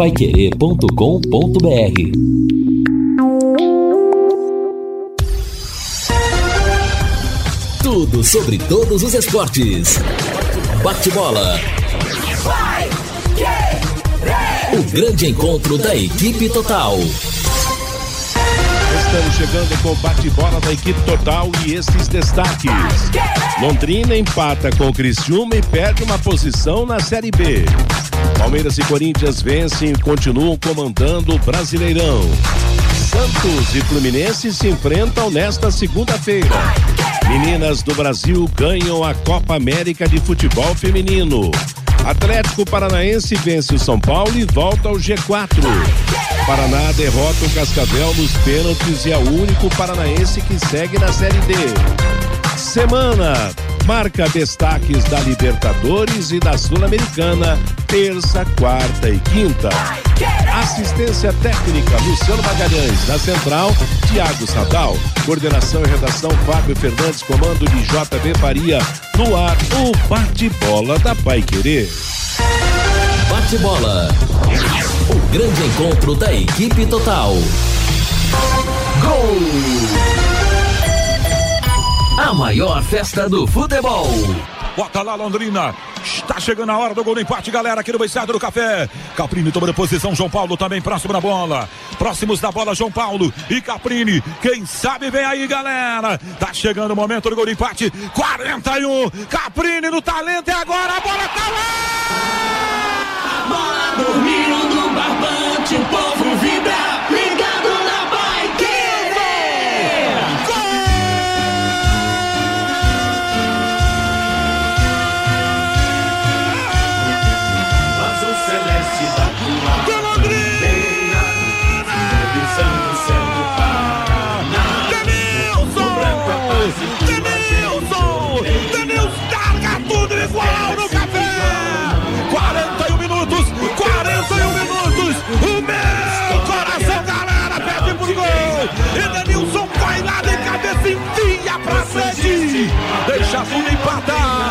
paiquerê.com.br Tudo sobre todos os esportes. Bate-bola. O grande encontro da equipe total. Estamos chegando com o bate-bola da equipe total e esses destaques. Londrina empata com o Criciúma e perde uma posição na Série B. Palmeiras e Corinthians vencem e continuam comandando o Brasileirão. Santos e Fluminense se enfrentam nesta segunda-feira. Meninas do Brasil ganham a Copa América de Futebol Feminino. Atlético Paranaense vence o São Paulo e volta ao G4. Paraná derrota o Cascavel nos pênaltis e é o único paranaense que segue na Série D. Semana marca destaques da Libertadores e da Sul-Americana, terça, quarta e quinta. Assistência técnica Luciano Magalhães, da Central, Tiago Sadal. Coordenação e redação Fábio Fernandes, comando de JB Faria. No ar, o bate-bola da Pai Querer. Bate-bola. O grande encontro da equipe total. Gol! A maior festa do futebol. Bota lá, Londrina. Está chegando a hora do gol do empate, galera, aqui no Beisado do Café. Caprini tomando posição, João Paulo também próximo da bola. Próximos da bola, João Paulo e Caprini. Quem sabe vem aí, galera. Tá chegando o momento do gol do empate. 41. Caprini no talento e agora a bola tá lá! A bola dormiu no barbante,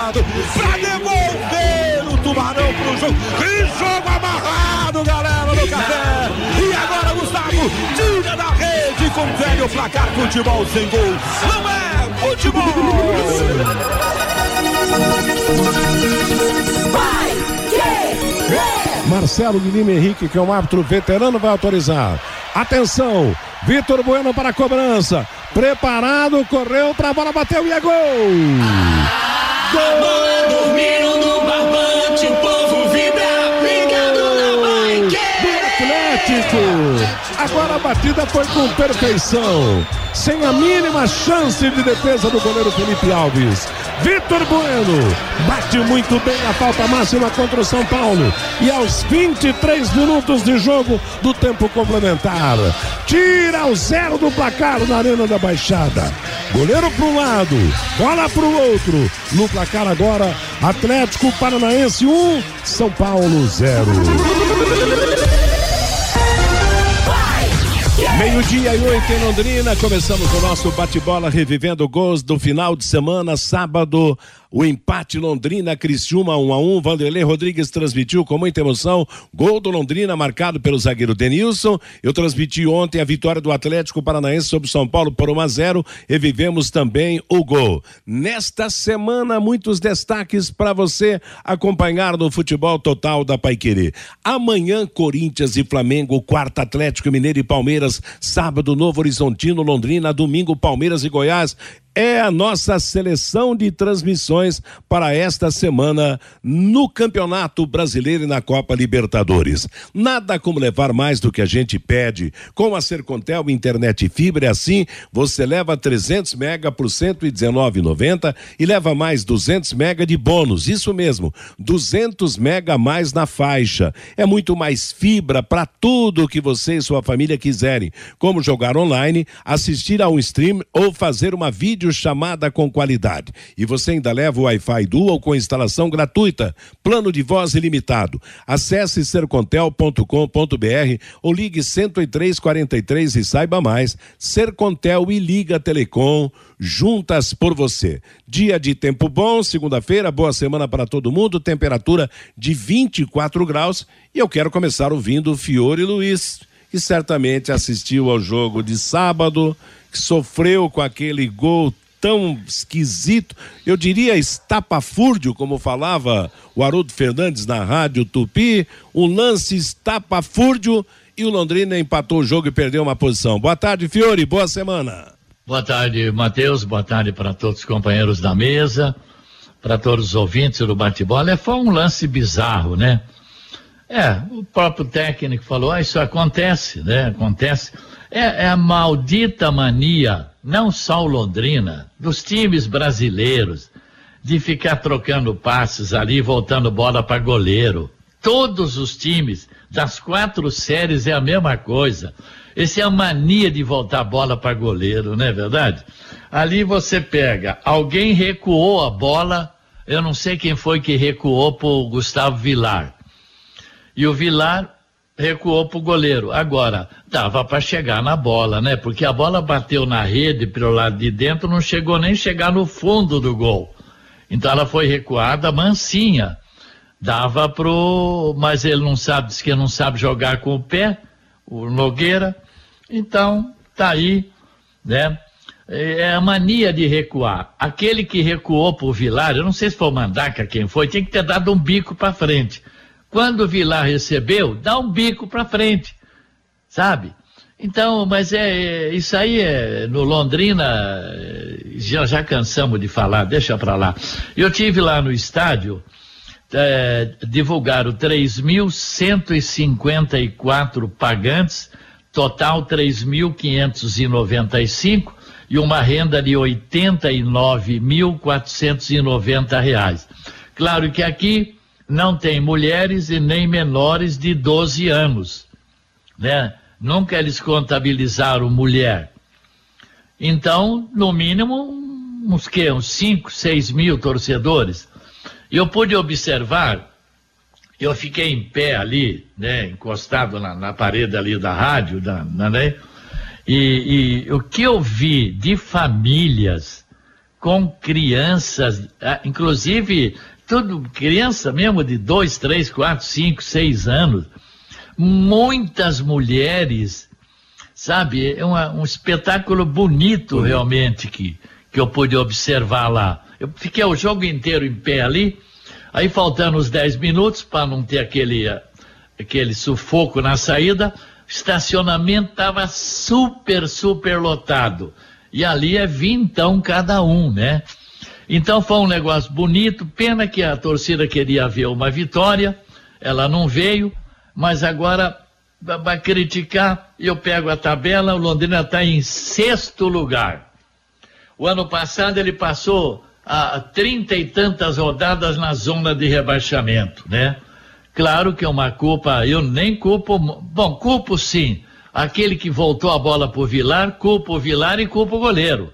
empatado pra devolver o tubarão pro jogo! Que jogo amarrado, galera, no café! E agora, Gustavo, tira da rede com o velho placar futebol sem gol! Não é futebol! Marcelo Guilherme Henrique, que é um árbitro veterano, vai autorizar. Atenção! Vitor Bueno para a cobrança. Preparado, correu para a bola, bateu e é gol! A Atlético. Agora a batida foi com perfeição, sem a mínima chance de defesa do goleiro Felipe Alves. Vitor Bueno bate muito bem a falta máxima contra o São Paulo. E aos 23 minutos de jogo do tempo complementar, tira o zero do placar na Arena da Baixada. Goleiro para um lado, bola para o outro. No placar agora, Atlético Paranaense 1, um, São Paulo 0. Meio-dia e oito em Londrina, começamos o nosso bate-bola revivendo gols do final de semana, sábado, o empate Londrina, Criciúma 1 a 1 Vanderlei Rodrigues transmitiu com muita emoção, gol do Londrina marcado pelo zagueiro Denilson, eu transmiti ontem a vitória do Atlético Paranaense sobre São Paulo por 1 a 0 revivemos também o gol. Nesta semana, muitos destaques para você acompanhar no futebol total da Paiquerê. Amanhã, Corinthians e Flamengo, quarta Atlético Mineiro e Palmeiras, sábado Novo Horizontino, Londrina, domingo Palmeiras e Goiás. É a nossa seleção de transmissões para esta semana no Campeonato Brasileiro e na Copa Libertadores. Nada como levar mais do que a gente pede. Com a Sercontel Internet e Fibra é assim, você leva 300 mega por 119,90 e leva mais 200 mega de bônus. Isso mesmo, 200 mega a mais na faixa. É muito mais fibra para tudo que você e sua família quiserem, como jogar online, assistir a um stream ou fazer uma vídeo vídeo chamada com qualidade. E você ainda leva o Wi-Fi Dual com instalação gratuita, plano de voz ilimitado. Acesse sercontel.com.br ou ligue 10343 e saiba mais. Sercontel e Liga Telecom, juntas por você. Dia de tempo bom, segunda-feira, boa semana para todo mundo, temperatura de 24 graus. E eu quero começar ouvindo Fiore Luiz, que certamente assistiu ao jogo de sábado, que sofreu com aquele gol tão esquisito, eu diria estapafúrdio, como falava o Haroldo Fernandes na rádio Tupi, um lance estapafúrdio e o Londrina empatou o jogo e perdeu uma posição. Boa tarde, Fiore, boa semana. Boa tarde, Matheus, boa tarde para todos os companheiros da mesa, para todos os ouvintes do bate-bola. É, foi um lance bizarro, né? É, o próprio técnico falou, ah, isso acontece, né? Acontece. É, é, a maldita mania, não só o Londrina, dos times brasileiros, de ficar trocando passes ali, voltando bola para goleiro. Todos os times das quatro séries é a mesma coisa. Essa é a mania de voltar a bola para goleiro, não é verdade? Ali você pega, alguém recuou a bola, eu não sei quem foi que recuou para o Gustavo Vilar. E o Vilar recuou para o goleiro. Agora, dava para chegar na bola, né? Porque a bola bateu na rede pelo lado de dentro, não chegou nem chegar no fundo do gol. Então ela foi recuada mansinha. Dava pro. Mas ele não sabe, diz que não sabe jogar com o pé, o Nogueira. Então, tá aí, né? É a mania de recuar. Aquele que recuou pro Vilar, eu não sei se foi o Mandaca quem foi, tinha que ter dado um bico para frente. Quando o Vilar recebeu, dá um bico para frente, sabe? Então, mas é, é, isso aí é no Londrina já, já cansamos de falar, deixa para lá. Eu tive lá no estádio é, divulgaram 3.154 pagantes, total 3.595 e uma renda de 89.490 reais. Claro que aqui não tem mulheres e nem menores de 12 anos, né? Nunca eles contabilizaram mulher. Então, no mínimo, uns que, uns 5, 6 mil torcedores. Eu pude observar, eu fiquei em pé ali, né, encostado na, na parede ali da rádio, da, né, e, e o que eu vi de famílias com crianças, ah, inclusive tudo criança mesmo de dois, três, quatro, cinco, seis anos, muitas mulheres, sabe? É uma, um espetáculo bonito uhum. realmente que, que eu pude observar lá. Eu fiquei o jogo inteiro em pé ali, aí faltando uns dez minutos para não ter aquele, aquele sufoco na saída, o estacionamento estava super, super lotado. E ali é vintão cada um, né? Então foi um negócio bonito, pena que a torcida queria ver uma vitória, ela não veio, mas agora vai criticar, eu pego a tabela, o Londrina está em sexto lugar. O ano passado ele passou a trinta e tantas rodadas na zona de rebaixamento, né? Claro que é uma culpa, eu nem culpo, bom, culpo sim, aquele que voltou a bola por Vilar, culpa o Vilar e culpa o goleiro.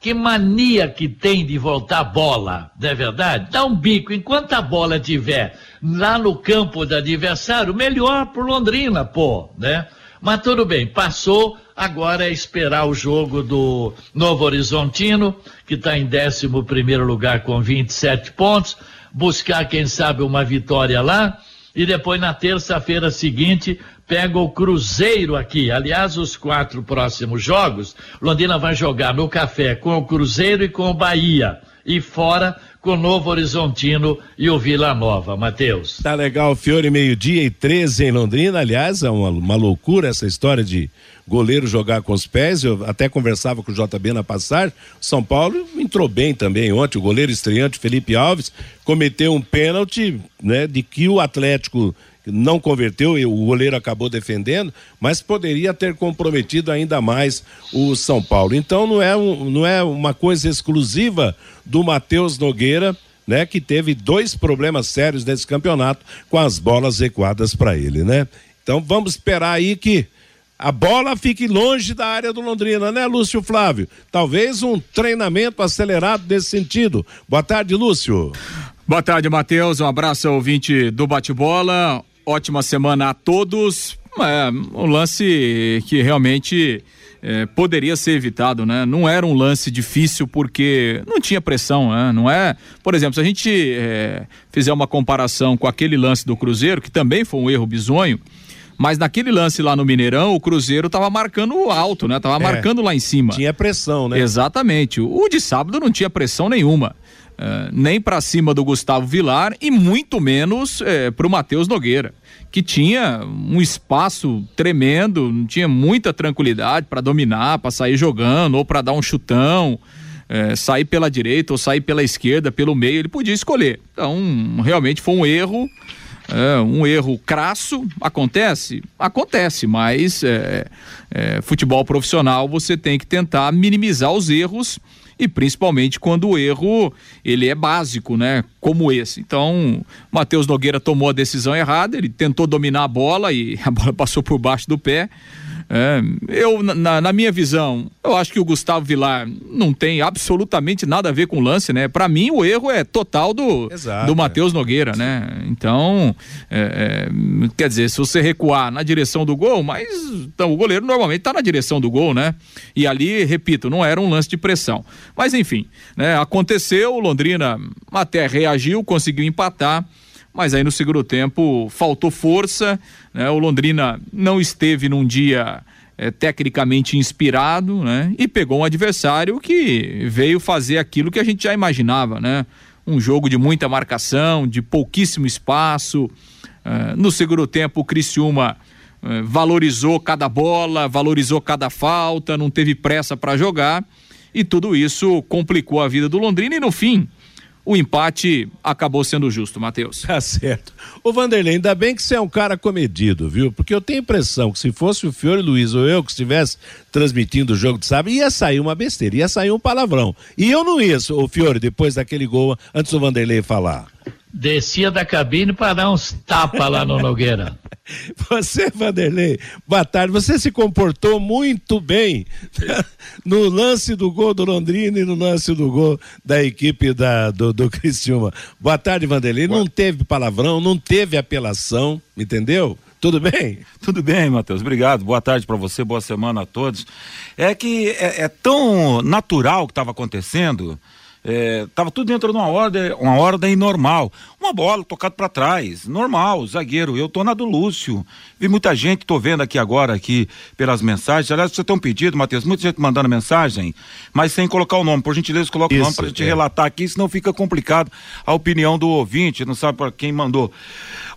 Que mania que tem de voltar bola, não é verdade? Dá um bico, enquanto a bola estiver lá no campo do adversário, melhor pro Londrina, pô, né? Mas tudo bem, passou, agora é esperar o jogo do Novo Horizontino, que está em 11 primeiro lugar com 27 pontos, buscar, quem sabe, uma vitória lá, e depois na terça-feira seguinte pega o Cruzeiro aqui. Aliás, os quatro próximos jogos, Londrina vai jogar no café com o Cruzeiro e com o Bahia. E fora com o Novo Horizontino e o Vila Nova. Matheus. Tá legal, Fiore, meio-dia e 13 em Londrina. Aliás, é uma, uma loucura essa história de goleiro jogar com os pés. Eu até conversava com o JB na passagem. São Paulo entrou bem também ontem. O goleiro estreante Felipe Alves cometeu um pênalti, né, de que o Atlético não converteu e o goleiro acabou defendendo, mas poderia ter comprometido ainda mais o São Paulo. Então não é, um, não é uma coisa exclusiva do Matheus Nogueira, né, que teve dois problemas sérios nesse campeonato com as bolas recuadas para ele, né? Então vamos esperar aí que a bola fique longe da área do Londrina, né, Lúcio Flávio? Talvez um treinamento acelerado nesse sentido. Boa tarde, Lúcio. Boa tarde, Matheus. Um abraço ao ouvinte do bate-bola. Ótima semana a todos. É um lance que realmente é, poderia ser evitado, né? Não era um lance difícil porque não tinha pressão, né? Não é, por exemplo, se a gente é, fizer uma comparação com aquele lance do Cruzeiro, que também foi um erro bizonho, mas naquele lance lá no Mineirão, o Cruzeiro tava marcando alto, né? Tava é, marcando lá em cima. Tinha pressão, né? Exatamente. O de sábado não tinha pressão nenhuma. Uh, nem para cima do Gustavo Vilar e muito menos uh, para o Matheus Nogueira, que tinha um espaço tremendo, tinha muita tranquilidade para dominar, para sair jogando ou para dar um chutão, uh, sair pela direita ou sair pela esquerda, pelo meio, ele podia escolher. Então, realmente foi um erro é, um erro crasso, acontece? Acontece, mas é, é, futebol profissional você tem que tentar minimizar os erros e principalmente quando o erro ele é básico, né? Como esse. Então, Matheus Nogueira tomou a decisão errada, ele tentou dominar a bola e a bola passou por baixo do pé. É, eu, na, na, minha visão, eu acho que o Gustavo Vilar não tem absolutamente nada a ver com o lance, né? Para mim, o erro é total do, do Matheus Nogueira, né? Então, é, é, quer dizer, se você recuar na direção do gol, mas então, o goleiro normalmente tá na direção do gol, né? E ali, repito, não era um lance de pressão. Mas enfim, né? Aconteceu, o Londrina até reagiu, conseguiu empatar mas aí no segundo tempo faltou força, né? O Londrina não esteve num dia é, tecnicamente inspirado, né? E pegou um adversário que veio fazer aquilo que a gente já imaginava, né? Um jogo de muita marcação, de pouquíssimo espaço. É, no segundo tempo, o Criciúma é, valorizou cada bola, valorizou cada falta, não teve pressa para jogar e tudo isso complicou a vida do Londrina e no fim o empate acabou sendo justo, Matheus. Tá certo. Ô Vanderlei, ainda bem que você é um cara comedido, viu? Porque eu tenho a impressão que se fosse o Fiore Luiz ou eu que estivesse transmitindo o jogo de sábado, ia sair uma besteira, ia sair um palavrão. E eu não ia, o Fiore, depois daquele gol, antes do Vanderlei falar. Descia da cabine para dar uns tapas lá no Nogueira. Você, Vanderlei, boa tarde. Você se comportou muito bem no lance do gol do Londrina e no lance do gol da equipe da, do, do Criciúma. Boa tarde, Vanderlei. Boa. Não teve palavrão, não teve apelação, entendeu? Tudo bem? Tudo bem, Matheus. Obrigado. Boa tarde para você, boa semana a todos. É que é, é tão natural o que estava acontecendo estava é, tudo dentro de uma ordem, uma ordem normal. Uma bola tocada para trás, normal, zagueiro. Eu tô na do Lúcio. Vi muita gente, tô vendo aqui agora aqui pelas mensagens. Aliás, você tem um pedido, Matheus, muita gente mandando mensagem, mas sem colocar o nome. Por gentileza, coloca Isso, o nome para gente é. relatar aqui, senão fica complicado a opinião do ouvinte, não sabe para quem mandou.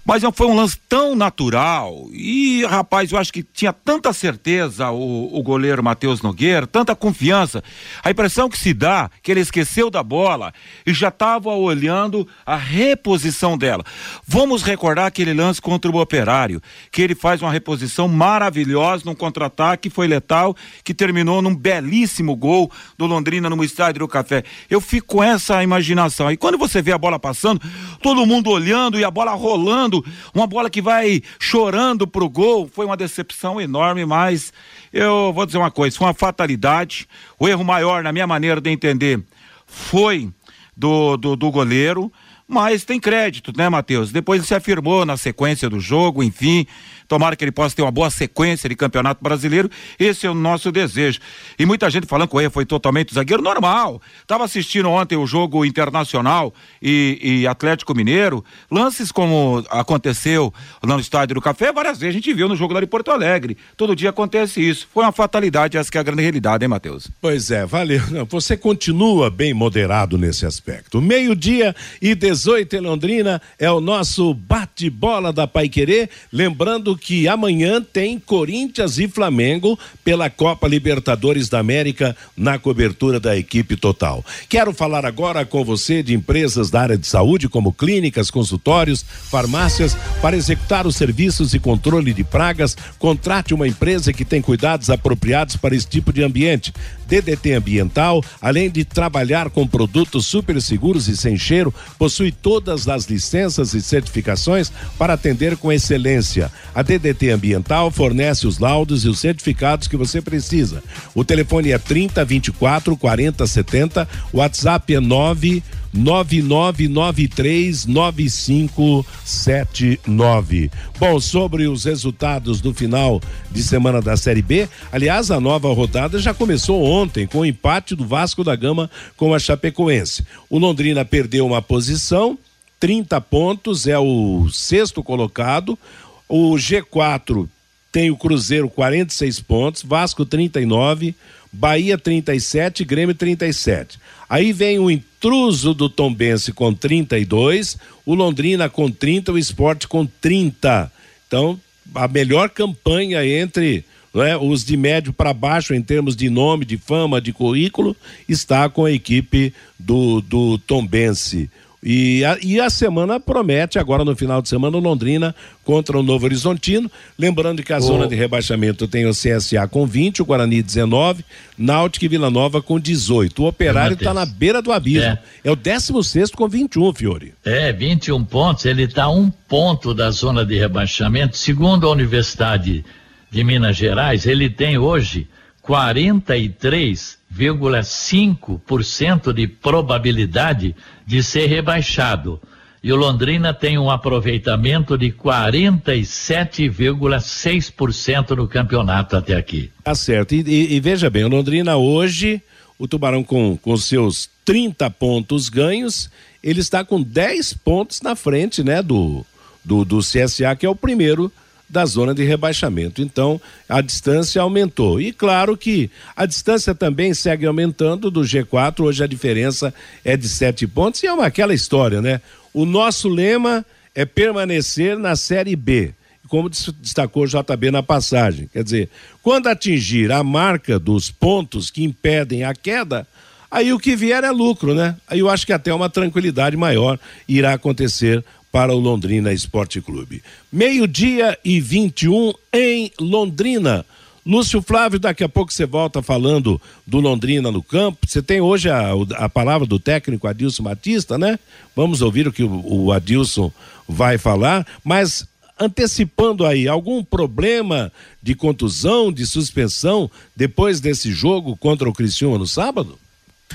Mas foi um lance tão natural. E, rapaz, eu acho que tinha tanta certeza o, o goleiro Matheus Nogueira, tanta confiança. A impressão que se dá que ele esqueceu da bola e já estava olhando a reposição dela. Vamos recordar aquele lance contra o Operário, que ele faz uma reposição maravilhosa num contra-ataque, foi letal, que terminou num belíssimo gol do Londrina no estádio do Café. Eu fico com essa imaginação. E quando você vê a bola passando, todo mundo olhando e a bola rolando uma bola que vai chorando pro gol. Foi uma decepção enorme, mas eu vou dizer uma coisa, foi uma fatalidade. O erro maior, na minha maneira de entender, foi do, do, do goleiro mas tem crédito, né, Matheus? Depois ele se afirmou na sequência do jogo, enfim, Tomara que ele possa ter uma boa sequência de campeonato brasileiro. Esse é o nosso desejo. E muita gente falando que o erro foi totalmente zagueiro. Normal. Estava assistindo ontem o jogo internacional e, e, Atlético Mineiro. Lances como aconteceu no Estádio do Café, várias vezes a gente viu no jogo lá de Porto Alegre. Todo dia acontece isso. Foi uma fatalidade, essa que é a grande realidade, hein, Matheus? Pois é, valeu. Você continua bem moderado nesse aspecto. Meio-dia e 18 em Londrina é o nosso bate-bola da Pai Querer. Lembrando que amanhã tem Corinthians e Flamengo pela Copa Libertadores da América na cobertura da equipe total. Quero falar agora com você de empresas da área de saúde, como clínicas, consultórios, farmácias, para executar os serviços de controle de pragas. Contrate uma empresa que tem cuidados apropriados para esse tipo de ambiente. DDT Ambiental, além de trabalhar com produtos super seguros e sem cheiro, possui todas as licenças e certificações para atender com excelência. A DDT Ambiental fornece os laudos e os certificados que você precisa. O telefone é 30 24 40 70, o WhatsApp é 9 99939579. Bom, sobre os resultados do final de semana da Série B, aliás, a nova rodada já começou ontem com o empate do Vasco da Gama com a Chapecoense. O Londrina perdeu uma posição, 30 pontos, é o sexto colocado. O G4 tem o Cruzeiro 46 pontos, Vasco 39, Bahia 37, Grêmio 37. Aí vem o intruso do Tombense com 32, o Londrina com 30, o Esporte com 30. Então, a melhor campanha entre é, os de médio para baixo em termos de nome, de fama, de currículo, está com a equipe do, do Tombense. E a, e a semana promete, agora no final de semana, Londrina contra o Novo Horizontino. Lembrando que a oh. zona de rebaixamento tem o CSA com 20, o Guarani 19, Náutico e Vila Nova com 18. O Operário está na beira do abismo. É, é o 16 com 21, Fiore. É, 21 pontos. Ele está um ponto da zona de rebaixamento. Segundo a Universidade de Minas Gerais, ele tem hoje 43,5% de probabilidade de ser rebaixado. E o Londrina tem um aproveitamento de 47,6% no campeonato até aqui. Tá certo. E, e, e, veja bem, o Londrina hoje, o Tubarão com, com seus 30 pontos ganhos, ele está com 10 pontos na frente, né, do, do, do CSA, que é o primeiro da zona de rebaixamento. Então, a distância aumentou. E claro que a distância também segue aumentando do G4. Hoje a diferença é de sete pontos. E é uma, aquela história, né? O nosso lema é permanecer na Série B. Como destacou JB na passagem. Quer dizer, quando atingir a marca dos pontos que impedem a queda, aí o que vier é lucro, né? Aí eu acho que até uma tranquilidade maior irá acontecer para o Londrina Esporte Clube. Meio-dia e 21 em Londrina. Lúcio Flávio, daqui a pouco você volta falando do Londrina no campo. Você tem hoje a, a palavra do técnico Adilson Batista, né? Vamos ouvir o que o, o Adilson vai falar, mas antecipando aí, algum problema de contusão, de suspensão depois desse jogo contra o Criciúma no sábado?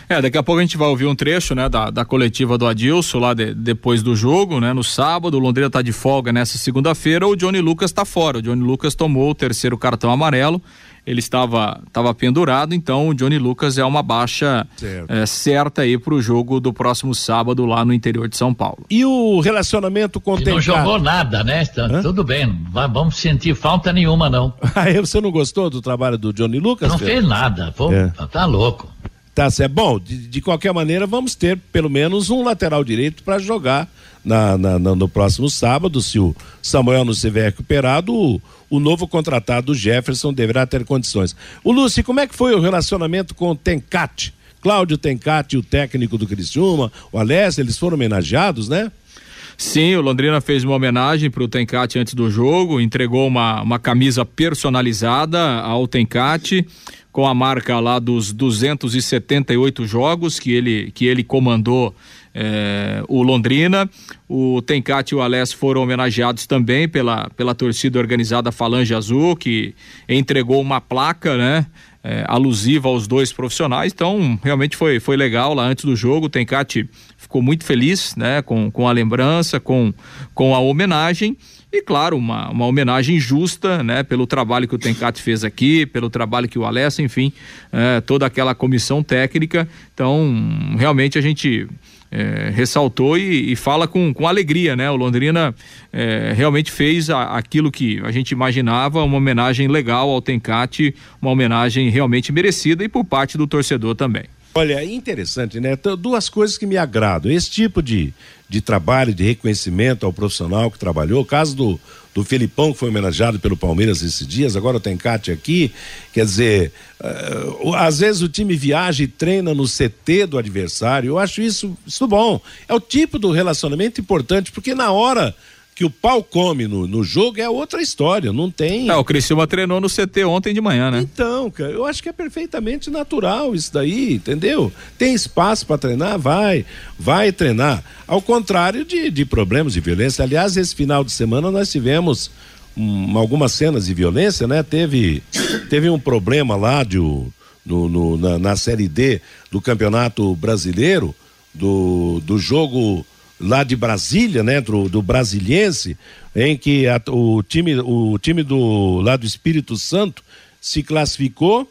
É, daqui a pouco a gente vai ouvir um trecho, né, da, da coletiva do Adilson lá de, depois do jogo, né, no sábado. O Londrina tá de folga nessa segunda-feira. O Johnny Lucas tá fora. O Johnny Lucas tomou o terceiro cartão amarelo. Ele estava, estava pendurado, então o Johnny Lucas é uma baixa é, certa aí para o jogo do próximo sábado lá no interior de São Paulo. E o relacionamento com o Não jogou nada, né? Tá, tudo bem, vamos sentir falta nenhuma, não. Aí você não gostou do trabalho do Johnny Lucas? Não fez nada, Pô, é. tá louco. Tá certo. Bom, de, de, qualquer maneira, vamos ter pelo menos um lateral direito para jogar na, na, na, no próximo sábado. Se o Samuel não estiver recuperado, o, o novo contratado Jefferson deverá ter condições. O Lúcio, como é que foi o relacionamento com o Tencate? Cláudio Tencate, o técnico do Criciúma, o Alessio, eles foram homenageados, né? Sim, o Londrina fez uma homenagem para o Tencate antes do jogo, entregou uma, uma camisa personalizada ao Tencate com a marca lá dos 278 jogos que ele, que ele comandou é, o Londrina. O Tencate e o Alés foram homenageados também pela, pela torcida organizada Falange Azul, que entregou uma placa, né? É, alusiva aos dois profissionais, então realmente foi, foi legal lá antes do jogo. O Tencate ficou muito feliz né, com, com a lembrança, com, com a homenagem. E claro, uma, uma homenagem justa, né, pelo trabalho que o Tencate fez aqui, pelo trabalho que o Alessa, enfim, é, toda aquela comissão técnica. Então, realmente a gente é, ressaltou e, e, fala com, com alegria, né? O Londrina é, realmente fez a, aquilo que a gente imaginava, uma homenagem legal ao Tencate, uma homenagem realmente merecida e por parte do torcedor também. Olha, interessante, né? Duas coisas que me agradam. Esse tipo de, de trabalho, de reconhecimento ao profissional que trabalhou. O caso do, do Felipão, que foi homenageado pelo Palmeiras esses dias, agora tem Cátia aqui. Quer dizer, uh, às vezes o time viaja e treina no CT do adversário. Eu acho isso, isso bom. É o tipo do relacionamento importante, porque na hora que o pau come no, no jogo é outra história, não tem. É, o Criciúma treinou no CT ontem de manhã, né? Então, cara, eu acho que é perfeitamente natural isso daí, entendeu? Tem espaço para treinar, vai, vai treinar. Ao contrário de, de problemas de violência. Aliás, esse final de semana nós tivemos um, algumas cenas de violência, né? Teve, teve um problema lá de, no, no na, na Série D do Campeonato Brasileiro, do, do jogo lá de Brasília, né, do, do Brasiliense, em que a, o time o time do lá do Espírito Santo se classificou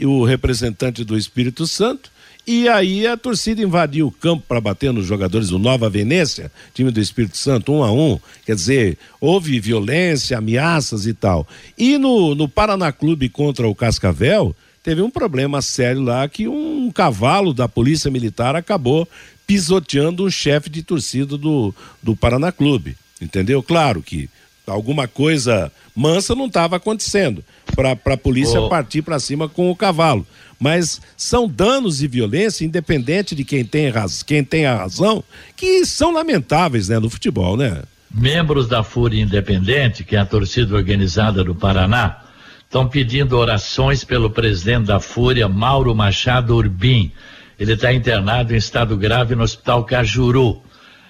o representante do Espírito Santo e aí a torcida invadiu o campo para bater nos jogadores do Nova Venécia, time do Espírito Santo, um a um. Quer dizer, houve violência, ameaças e tal. E no, no Paraná Clube contra o Cascavel, teve um problema sério lá que um cavalo da Polícia Militar acabou pisoteando um chefe de torcida do, do Paraná Clube. Entendeu? Claro que alguma coisa mansa não estava acontecendo para a polícia oh. partir para cima com o cavalo. Mas são danos e violência, independente de quem tem, raz, quem tem a razão, que são lamentáveis né, no futebol, né? Membros da Fúria Independente, que é a torcida organizada do Paraná, estão pedindo orações pelo presidente da Fúria, Mauro Machado Urbim ele está internado em estado grave no Hospital Cajuru.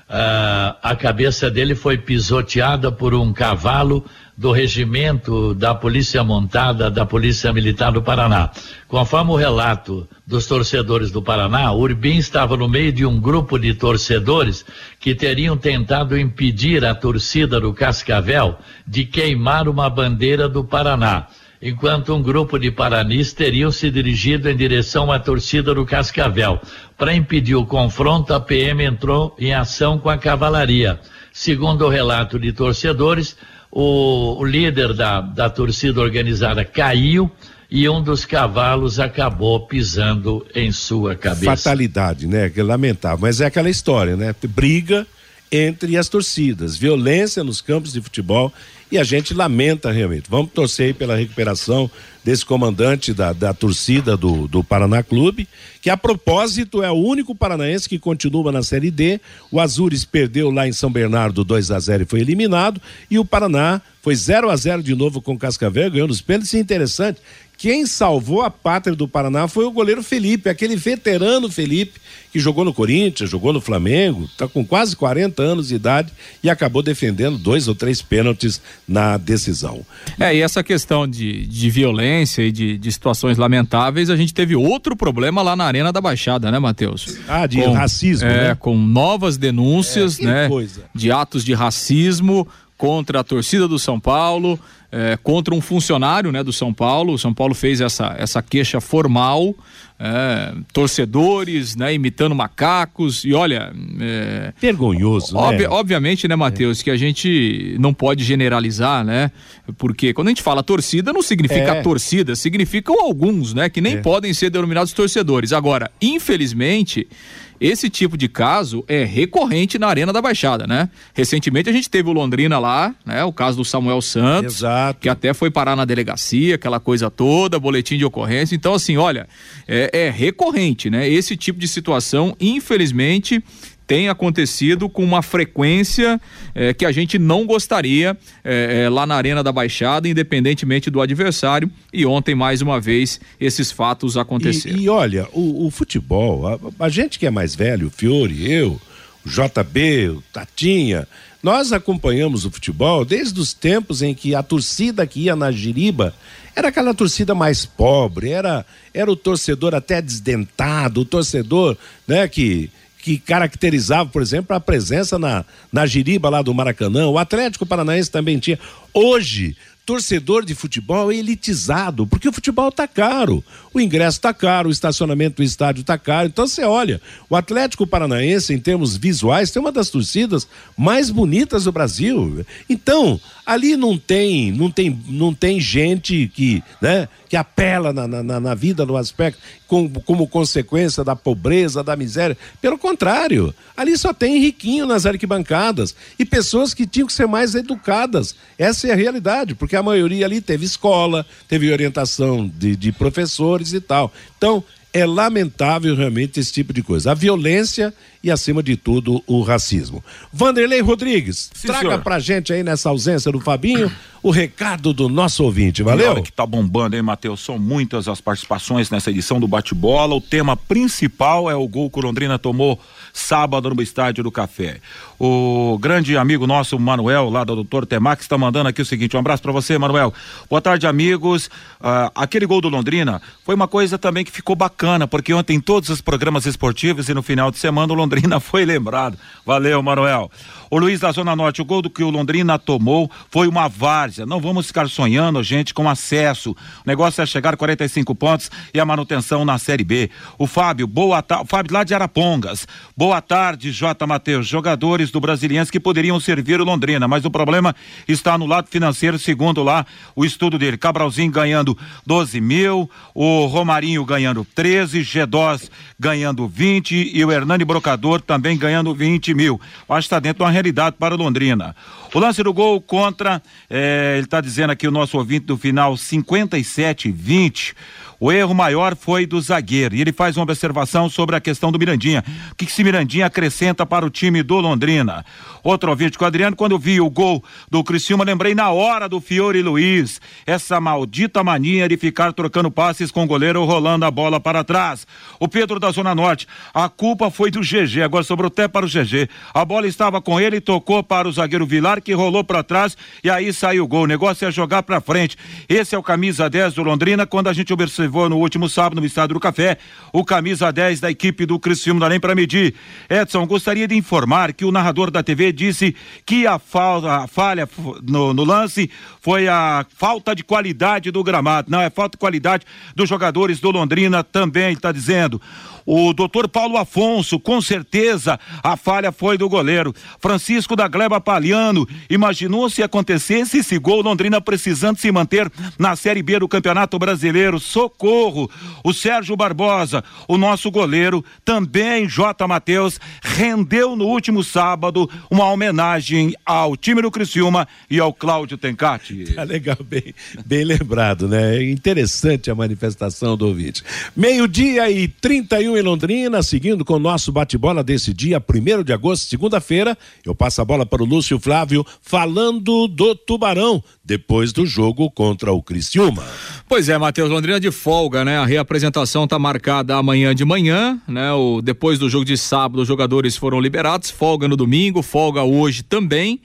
Ah, a cabeça dele foi pisoteada por um cavalo do regimento da Polícia Montada da Polícia Militar do Paraná. Conforme o relato dos torcedores do Paraná, Urbim estava no meio de um grupo de torcedores que teriam tentado impedir a torcida do Cascavel de queimar uma bandeira do Paraná enquanto um grupo de paranis teriam se dirigido em direção à torcida do Cascavel. Para impedir o confronto, a PM entrou em ação com a cavalaria. Segundo o relato de torcedores, o, o líder da, da torcida organizada caiu e um dos cavalos acabou pisando em sua cabeça. Fatalidade, né? Que lamentável. Mas é aquela história, né? Briga entre as torcidas, violência nos campos de futebol e a gente lamenta realmente. Vamos torcer aí pela recuperação desse comandante da, da torcida do, do Paraná Clube, que a propósito é o único paranaense que continua na Série D. O Azures perdeu lá em São Bernardo 2 a 0 e foi eliminado. E o Paraná foi 0 a 0 de novo com o Cascavel, ganhou nos pênaltis. E interessante quem salvou a pátria do Paraná foi o goleiro Felipe, aquele veterano Felipe, que jogou no Corinthians, jogou no Flamengo, está com quase 40 anos de idade e acabou defendendo dois ou três pênaltis na decisão. É, e essa questão de, de violência e de, de situações lamentáveis, a gente teve outro problema lá na Arena da Baixada, né, Matheus? Ah, de com, racismo, é, né? Com novas denúncias, é, né? Coisa. De atos de racismo contra a torcida do São Paulo é, contra um funcionário né, do São Paulo. O São Paulo fez essa, essa queixa formal, é, torcedores né, imitando macacos. E olha. É, Vergonhoso. Ob, né? Obviamente, né, Matheus, que a gente não pode generalizar, né? Porque quando a gente fala torcida, não significa é. torcida, significam alguns, né? Que nem é. podem ser denominados torcedores. Agora, infelizmente. Esse tipo de caso é recorrente na Arena da Baixada, né? Recentemente a gente teve o Londrina lá, né? O caso do Samuel Santos, Exato. que até foi parar na delegacia, aquela coisa toda, boletim de ocorrência. Então, assim, olha, é, é recorrente, né? Esse tipo de situação, infelizmente, tem acontecido com uma frequência eh, que a gente não gostaria eh, eh, lá na Arena da Baixada, independentemente do adversário. E ontem, mais uma vez, esses fatos aconteceram. E, e olha, o, o futebol, a, a, gente que é mais velho, o Fiore, eu, o JB, o Tatinha, nós acompanhamos o futebol desde os tempos em que a torcida que ia na Giriba era aquela torcida mais pobre, era, era o torcedor até desdentado, o torcedor né, que que caracterizava, por exemplo, a presença na, na giriba lá do Maracanã. O Atlético Paranaense também tinha. Hoje, torcedor de futebol é elitizado, porque o futebol está caro. O ingresso está caro, o estacionamento do estádio está caro. Então você olha, o Atlético Paranaense, em termos visuais, tem uma das torcidas mais bonitas do Brasil. Então, ali não tem, não tem, não tem gente que, né, que apela na, na, na vida no aspecto com, como consequência da pobreza, da miséria. Pelo contrário, ali só tem riquinho nas arquibancadas e pessoas que tinham que ser mais educadas. Essa é a realidade, porque a maioria ali teve escola, teve orientação de, de professores e tal. Então, é lamentável realmente esse tipo de coisa. A violência e, acima de tudo, o racismo. Vanderlei Rodrigues, Sim, traga senhor. pra gente aí nessa ausência do Fabinho o recado do nosso ouvinte, valeu? Olha que tá bombando, hein, Matheus? São muitas as participações nessa edição do Bate-Bola. O tema principal é o gol que o Londrina tomou sábado no Estádio do Café. O grande amigo nosso, Manuel, lá do Doutor Temax, está mandando aqui o seguinte: um abraço para você, Manuel. Boa tarde, amigos. Ah, aquele gol do Londrina foi uma coisa também que ficou bacana, porque ontem em todos os programas esportivos e no final de semana o Londrina foi lembrado. Valeu, Manuel. O Luiz da Zona Norte, o gol do que o Londrina tomou foi uma várzea. Não vamos ficar sonhando, gente, com acesso. O negócio é chegar a 45 pontos e a manutenção na Série B. O Fábio, boa tarde. Fábio lá de Arapongas. Boa tarde, J. Matheus. Jogadores do Brasiliense que poderiam servir o Londrina, mas o problema está no lado financeiro, segundo lá o estudo dele. Cabralzinho ganhando 12 mil, o Romarinho ganhando 13, Gedós ganhando 20 e o Hernani Brocador também ganhando 20 mil. Acho que está dentro de uma realidade para o Londrina. O lance do gol contra, eh, ele está dizendo aqui o nosso ouvinte do final 57-20. O erro maior foi do zagueiro. E ele faz uma observação sobre a questão do Mirandinha. O que, que esse Mirandinha acrescenta para o time do Londrina? Outro ouvinte com o Adriano, quando eu vi o gol do Criciúma, lembrei na hora do Fiore Luiz. Essa maldita mania de ficar trocando passes com o goleiro rolando a bola para trás. O Pedro da Zona Norte, a culpa foi do GG, agora sobrou até para o GG. A bola estava com ele, tocou para o zagueiro Vilar, que rolou para trás e aí saiu o gol. O negócio é jogar para frente. Esse é o camisa 10 do Londrina, quando a gente observou no último sábado no Estádio do Café, o camisa 10 da equipe do Criciúma, dá nem para medir. Edson, gostaria de informar que o narrador da TV disse que a, falta, a falha no, no lance foi a falta de qualidade do gramado. Não, é falta de qualidade dos jogadores do Londrina também, está dizendo. O doutor Paulo Afonso, com certeza a falha foi do goleiro. Francisco da Gleba Palhano, imaginou se acontecesse esse gol, Londrina precisando se manter na Série B do Campeonato Brasileiro. Socorro! O Sérgio Barbosa, o nosso goleiro, também J. Matheus, rendeu no último sábado uma homenagem ao time do Criciúma e ao Cláudio Tencati. Tá legal, bem, bem lembrado, né? É Interessante a manifestação do ouvinte. Meio-dia e 31 em Londrina, seguindo com o nosso bate-bola desse dia, 1 de agosto, segunda-feira. Eu passo a bola para o Lúcio Flávio, falando do Tubarão, depois do jogo contra o Criciúma. Pois é, Matheus Londrina de folga, né? A reapresentação está marcada amanhã de manhã, né? O, depois do jogo de sábado, os jogadores foram liberados, folga no domingo, folga hoje também.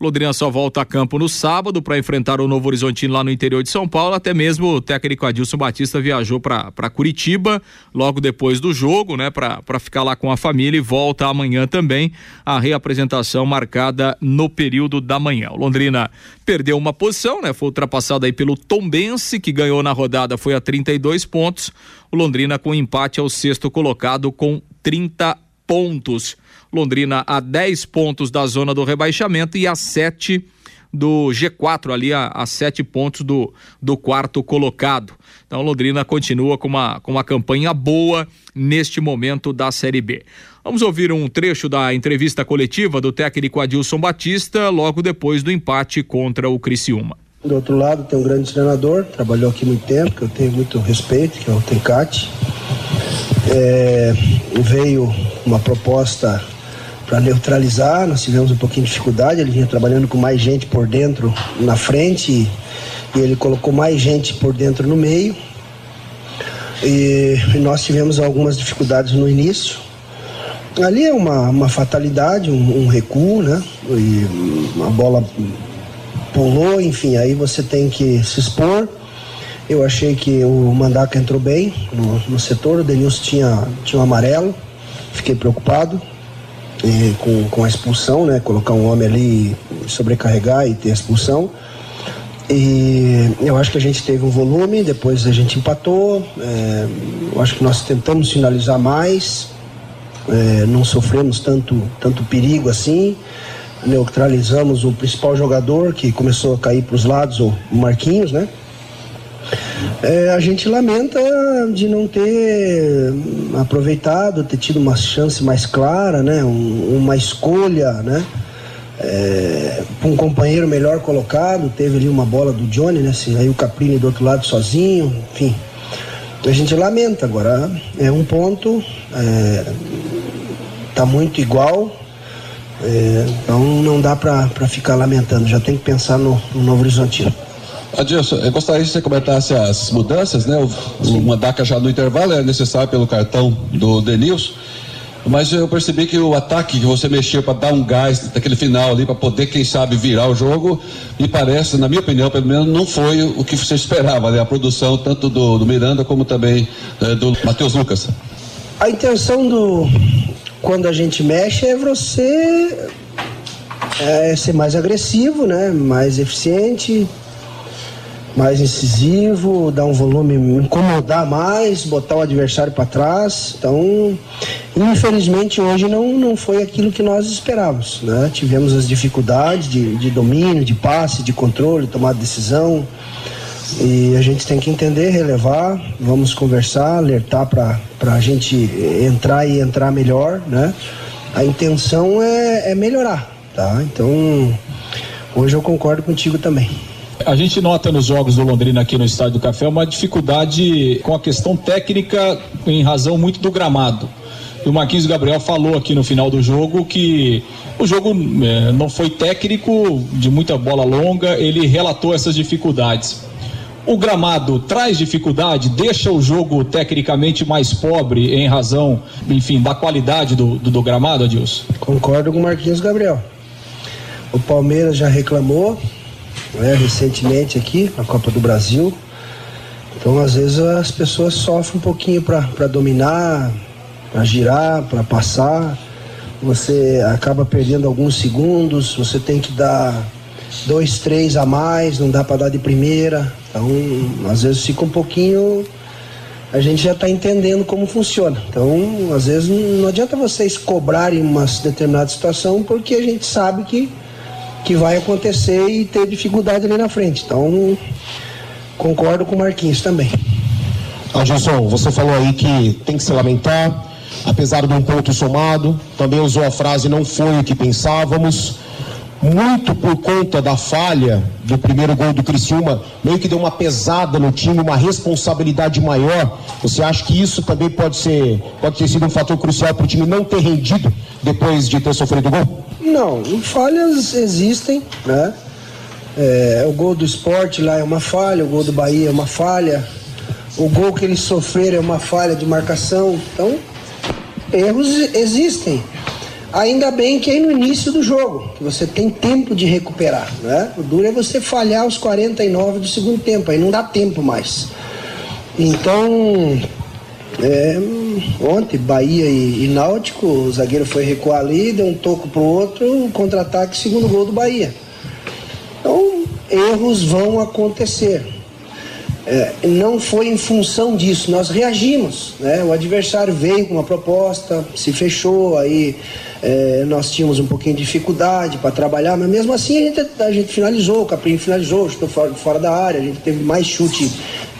Londrina só volta a campo no sábado para enfrentar o Novo Horizontino lá no interior de São Paulo. Até mesmo o técnico Adilson Batista viajou para Curitiba logo depois do jogo, né? Para ficar lá com a família e volta amanhã também. A reapresentação marcada no período da manhã. O Londrina perdeu uma posição, né? Foi ultrapassado aí pelo Tombense, que ganhou na rodada, foi a 32 pontos. O Londrina com empate ao sexto colocado com 30 pontos. Londrina a 10 pontos da zona do rebaixamento e a 7 do G4 ali a, a sete pontos do, do quarto colocado. Então Londrina continua com uma, com uma campanha boa neste momento da Série B. Vamos ouvir um trecho da entrevista coletiva do técnico Adilson Batista logo depois do empate contra o Criciúma. Do outro lado tem um grande treinador, trabalhou aqui muito tempo, que eu tenho muito respeito, que é o Tencati. É, veio uma proposta para neutralizar, nós tivemos um pouquinho de dificuldade, ele vinha trabalhando com mais gente por dentro na frente e, ele colocou mais gente por dentro no meio. E, nós tivemos algumas dificuldades no início. Ali é uma, uma fatalidade, um, um recuo, né? E a bola pulou, enfim, aí você tem que se expor. Eu achei que o Mandaca entrou bem no, no setor, o Denilson tinha, tinha um amarelo, fiquei preocupado e, com, com a expulsão, né? Colocar um homem ali, sobrecarregar e ter a expulsão. E eu acho que a gente teve um volume, depois a gente empatou. É, eu acho que nós tentamos finalizar mais, é, não sofremos tanto, tanto perigo assim. Neutralizamos o principal jogador que começou a cair para os lados, o Marquinhos, né? É, a gente lamenta de não ter aproveitado, ter tido uma chance mais clara, né? Um, uma escolha, né? É, um companheiro melhor colocado, teve ali uma bola do Johnny, né? Assim, aí o Caprini do outro lado sozinho, enfim. A gente lamenta agora. É um ponto. É, tá muito igual. É, então não dá para ficar lamentando, já tem que pensar no, no Novo Horizontino. Adilson, eu gostaria que você comentasse as mudanças, né? O, o Mandaca já no intervalo é necessário pelo cartão do Denilson. Mas eu percebi que o ataque que você mexeu para dar um gás naquele final ali, para poder, quem sabe, virar o jogo, me parece, na minha opinião, pelo menos, não foi o que você esperava, né? A produção tanto do, do Miranda como também eh, do Matheus Lucas. A intenção do. Quando a gente mexe é você é, ser mais agressivo, né? Mais eficiente, mais incisivo, dar um volume, incomodar mais, botar o adversário para trás. Então, infelizmente hoje não, não foi aquilo que nós esperávamos. Né? Tivemos as dificuldades de, de domínio, de passe, de controle, tomar decisão. E a gente tem que entender, relevar, vamos conversar, alertar para a gente entrar e entrar melhor, né? A intenção é, é melhorar, tá? Então, hoje eu concordo contigo também. A gente nota nos jogos do Londrina aqui no Estádio do Café uma dificuldade com a questão técnica em razão muito do gramado. E o Marquinhos Gabriel falou aqui no final do jogo que o jogo é, não foi técnico, de muita bola longa, ele relatou essas dificuldades. O gramado traz dificuldade, deixa o jogo tecnicamente mais pobre em razão, enfim, da qualidade do, do, do gramado, Adilson? Concordo com o Marquinhos Gabriel. O Palmeiras já reclamou, né, recentemente aqui, na Copa do Brasil. Então, às vezes, as pessoas sofrem um pouquinho para dominar, para girar, para passar. Você acaba perdendo alguns segundos, você tem que dar dois, três a mais, não dá para dar de primeira. Então, às vezes fica um pouquinho. A gente já está entendendo como funciona. Então, às vezes não adianta vocês cobrarem uma determinada situação, porque a gente sabe que que vai acontecer e ter dificuldade ali na frente. Então, concordo com o Marquinhos também. Adilson, você falou aí que tem que se lamentar, apesar de um ponto somado, também usou a frase não foi o que pensávamos. Muito por conta da falha do primeiro gol do Criciúma, meio que deu uma pesada no time, uma responsabilidade maior. Você acha que isso também pode ser, pode ter sido um fator crucial para o time não ter rendido depois de ter sofrido o gol? Não, falhas existem, né? É, o gol do esporte lá é uma falha, o gol do Bahia é uma falha, o gol que eles sofreram é uma falha de marcação. Então, erros existem. Ainda bem que é no início do jogo, que você tem tempo de recuperar, né? O duro é você falhar os 49 do segundo tempo, aí não dá tempo mais. Então, é, ontem, Bahia e, e, Náutico, o zagueiro foi recuar ali, deu um toco pro outro, um contra-ataque, segundo gol do Bahia. Então, erros vão acontecer. É, não foi em função disso, nós reagimos. Né? O adversário veio com uma proposta, se fechou, aí é, nós tínhamos um pouquinho de dificuldade para trabalhar, mas mesmo assim a gente, a gente finalizou, o Caprinho finalizou, chutou fora, fora da área, a gente teve mais chute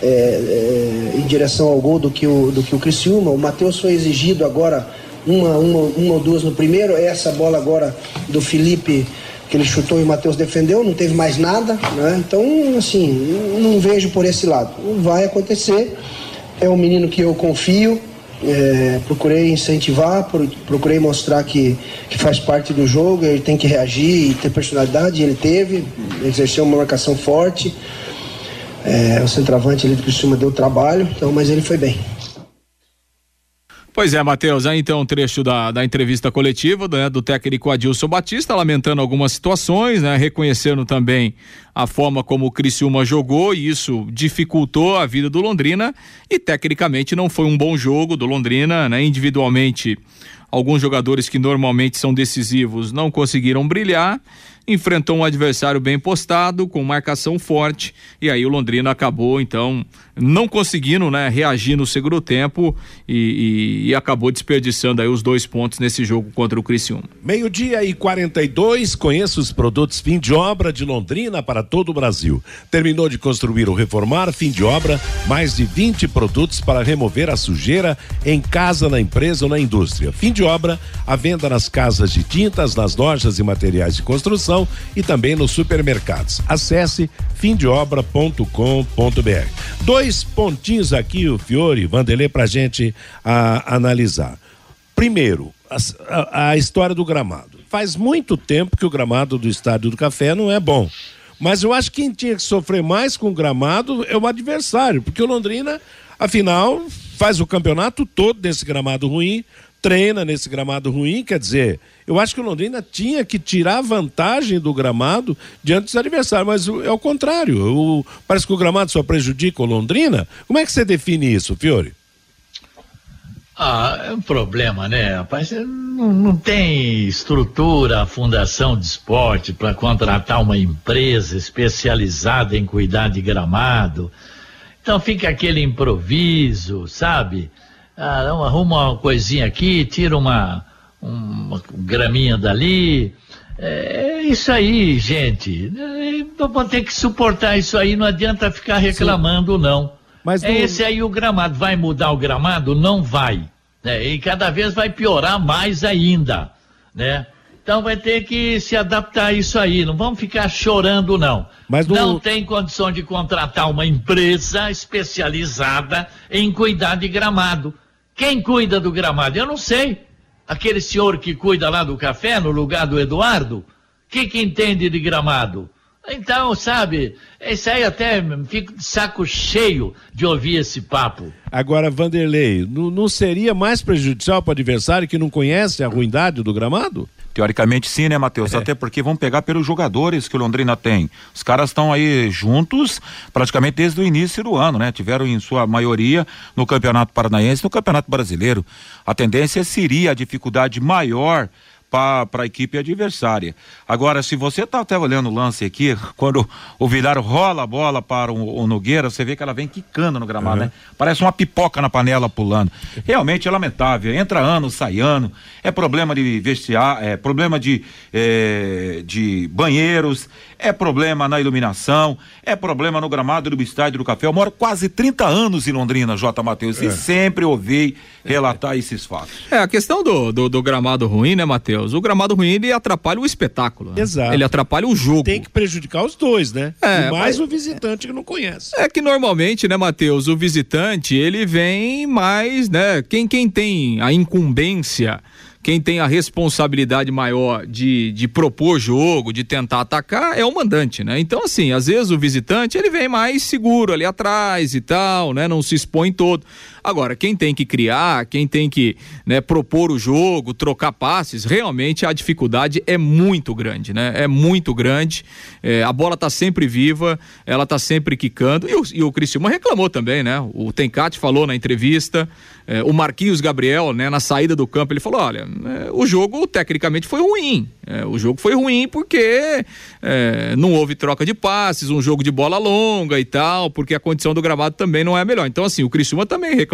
é, é, em direção ao gol do que o, do que o Criciúma. O Matheus foi exigido agora uma, uma, uma ou duas no primeiro, essa bola agora do Felipe que ele chutou e o Matheus defendeu, não teve mais nada, né? Então, assim, não vejo por esse lado. Vai acontecer. É um menino que eu confio, é, procurei incentivar, procurei mostrar que, que faz parte do jogo, ele tem que reagir e ter personalidade, ele teve, exerceu uma marcação forte. É, o centroavante ali do Criciúma deu trabalho, então, mas ele foi bem. Pois é, Matheus, aí então um trecho da, da entrevista coletiva né, do técnico Adilson Batista, lamentando algumas situações, né, reconhecendo também a forma como o Criciúma jogou e isso dificultou a vida do Londrina e tecnicamente não foi um bom jogo do Londrina, né, individualmente alguns jogadores que normalmente são decisivos não conseguiram brilhar enfrentou um adversário bem postado, com marcação forte, e aí o Londrina acabou, então, não conseguindo, né, reagir no segundo tempo e, e, e acabou desperdiçando aí os dois pontos nesse jogo contra o Criciúma. Meio-dia e 42, conheça os produtos fim de obra de Londrina para todo o Brasil. Terminou de construir ou reformar, fim de obra, mais de 20 produtos para remover a sujeira em casa, na empresa ou na indústria. Fim de obra, a venda nas casas de tintas, nas lojas e materiais de construção e também nos supermercados. Acesse fimdeobra.com.br. Dois pontinhos aqui, o Fiore, Vanderlei, para gente a, analisar. Primeiro, a, a história do gramado. Faz muito tempo que o gramado do Estádio do Café não é bom. Mas eu acho que quem tinha que sofrer mais com o gramado é o adversário, porque o Londrina, afinal, faz o campeonato todo nesse gramado ruim, treina nesse gramado ruim, quer dizer, eu acho que o Londrina tinha que tirar vantagem do gramado diante dos adversários, mas é o contrário. O- parece que o gramado só prejudica o Londrina. Como é que você define isso, Fiore? Ah, é um problema, né, rapaz? Não, não tem estrutura, a Fundação de Esporte para contratar uma empresa especializada em cuidar de gramado. Então fica aquele improviso, sabe? Ah, arruma uma coisinha aqui, tira uma, uma graminha dali. É isso aí, gente. É, Vamos ter que suportar isso aí, não adianta ficar reclamando, não. Mas é esse aí o gramado. Vai mudar o gramado? Não vai. né? E cada vez vai piorar mais ainda. Né? Então vai ter que se adaptar a isso aí. Não vamos ficar chorando, não. Mas não- não tem condição de contratar uma empresa especializada em cuidar de gramado. Quem cuida do gramado? Eu não sei. Aquele senhor que cuida lá do café, no lugar do Eduardo? O que, que entende de gramado? Então, sabe, isso aí até fico de saco cheio de ouvir esse papo. Agora, Vanderlei, não, não seria mais prejudicial para o adversário que não conhece a ruindade do gramado? Teoricamente sim, né, Matheus? Até porque vamos pegar pelos jogadores que o Londrina tem. Os caras estão aí juntos praticamente desde o início do ano, né? Tiveram em sua maioria no Campeonato Paranaense e no Campeonato Brasileiro. A tendência seria a dificuldade maior para a equipe adversária. Agora, se você está até olhando o lance aqui, quando o Vilar rola a bola para o, o Nogueira, você vê que ela vem quicando no gramado, Uhum. né? Parece uma pipoca na panela pulando. Realmente é lamentável. Entra ano, sai ano. É problema de vestiar, é problema de, é, de banheiros, é problema na iluminação, é problema no gramado do estádio do Café. Eu moro quase 30 anos em Londrina, J. Matheus, É. e sempre ouvi relatar esses fatos. É, a questão do, do, do gramado ruim, né, Matheus? O gramado ruim, ele atrapalha o espetáculo. né? Exato. Ele atrapalha o jogo. Tem que prejudicar os dois, né? É, e mais mas- o visitante que não conhece. É que normalmente, né, Matheus, o visitante, ele vem mais, né, quem, quem tem a incumbência, quem tem a responsabilidade maior de, de propor jogo, de tentar atacar, é o mandante, né? Então, assim, às vezes o visitante, ele vem mais seguro ali atrás e tal, né, não se expõe todo. Agora, quem tem que criar, quem tem que né, propor o jogo, trocar passes, realmente a dificuldade é muito grande, né? É muito grande. É, a bola tá sempre viva, ela tá sempre quicando. E o, e o Criciúma reclamou também, né? O Tencati falou na entrevista, é, o Marquinhos Gabriel, né, na saída do campo, ele falou: olha, é, o jogo tecnicamente foi ruim. É, o jogo foi ruim porque é, não houve troca de passes, um jogo de bola longa e tal, porque a condição do gramado também não é melhor. Então, assim, o Criciúma também reclamou.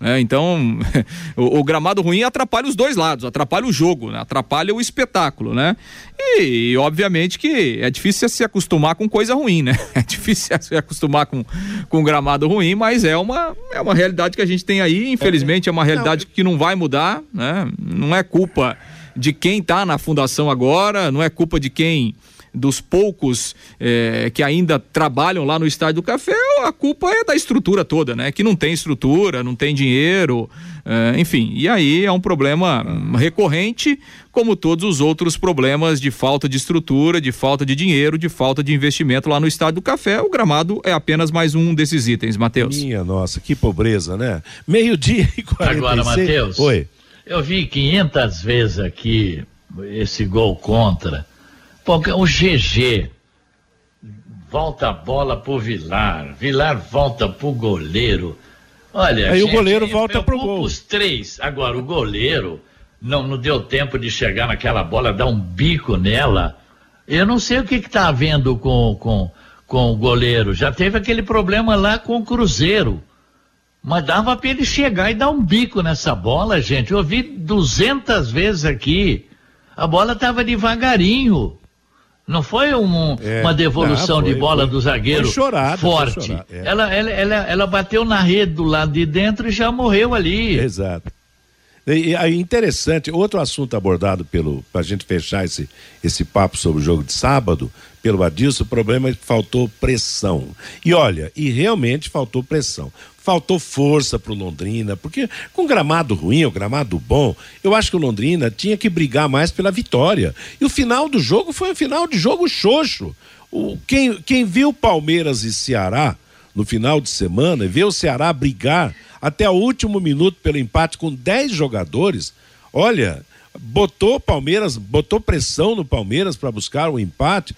Né? Então, o, o gramado ruim atrapalha os dois lados, atrapalha o jogo, né? atrapalha o espetáculo, né? E, obviamente que é difícil se acostumar com coisa ruim, né? É difícil se acostumar com, com gramado ruim, mas é uma, é uma realidade que a gente tem aí, infelizmente é uma realidade que não vai mudar, né? Não é culpa de quem está na fundação agora, não é culpa de quem dos poucos eh, que ainda trabalham lá no Estádio do Café, a culpa é da estrutura toda, né? Que não tem estrutura, não tem dinheiro, eh, enfim. E aí é um problema recorrente, como todos os outros problemas de falta de estrutura, de falta de dinheiro, de falta de investimento lá no Estádio do Café. O gramado é apenas mais um desses itens, Matheus. Minha nossa, que pobreza, né? Meio-dia e 46. Agora, Matheus. Oi. Eu vi 500 vezes aqui esse gol contra. Porque o GG volta a bola pro Vilar, Vilar volta pro goleiro. Olha, Aí o gente, goleiro eu- volta pro gol. Os três. Agora, o goleiro não, não deu tempo de chegar naquela bola, dar um bico nela. Eu não sei o que que tá havendo com, com, com o goleiro. Já teve aquele problema lá com o Cruzeiro. Mas dava para ele chegar e dar um bico nessa bola, gente. Eu vi 200 vezes aqui. A bola estava devagarinho. Não foi um- É, uma devolução ah, foi, de bola foi. do zagueiro foi forte. é. ela, ela, ela, ela bateu na rede do lado de dentro e já morreu ali. Exato. E, e interessante, outro assunto abordado pelo, pra gente fechar esse, esse papo sobre o jogo de sábado, pelo Adilson, o problema é que faltou pressão. E olha, e realmente faltou pressão. Faltou força pro Londrina, porque com gramado ruim ou gramado bom, eu acho que o Londrina tinha que brigar mais pela vitória. E o final do jogo foi um final de jogo xoxo. O, quem, quem viu Palmeiras e Ceará no final de semana e vê o Ceará brigar até o último minuto pelo empate com 10 jogadores, olha, botou Palmeiras, botou pressão no Palmeiras para buscar o empate.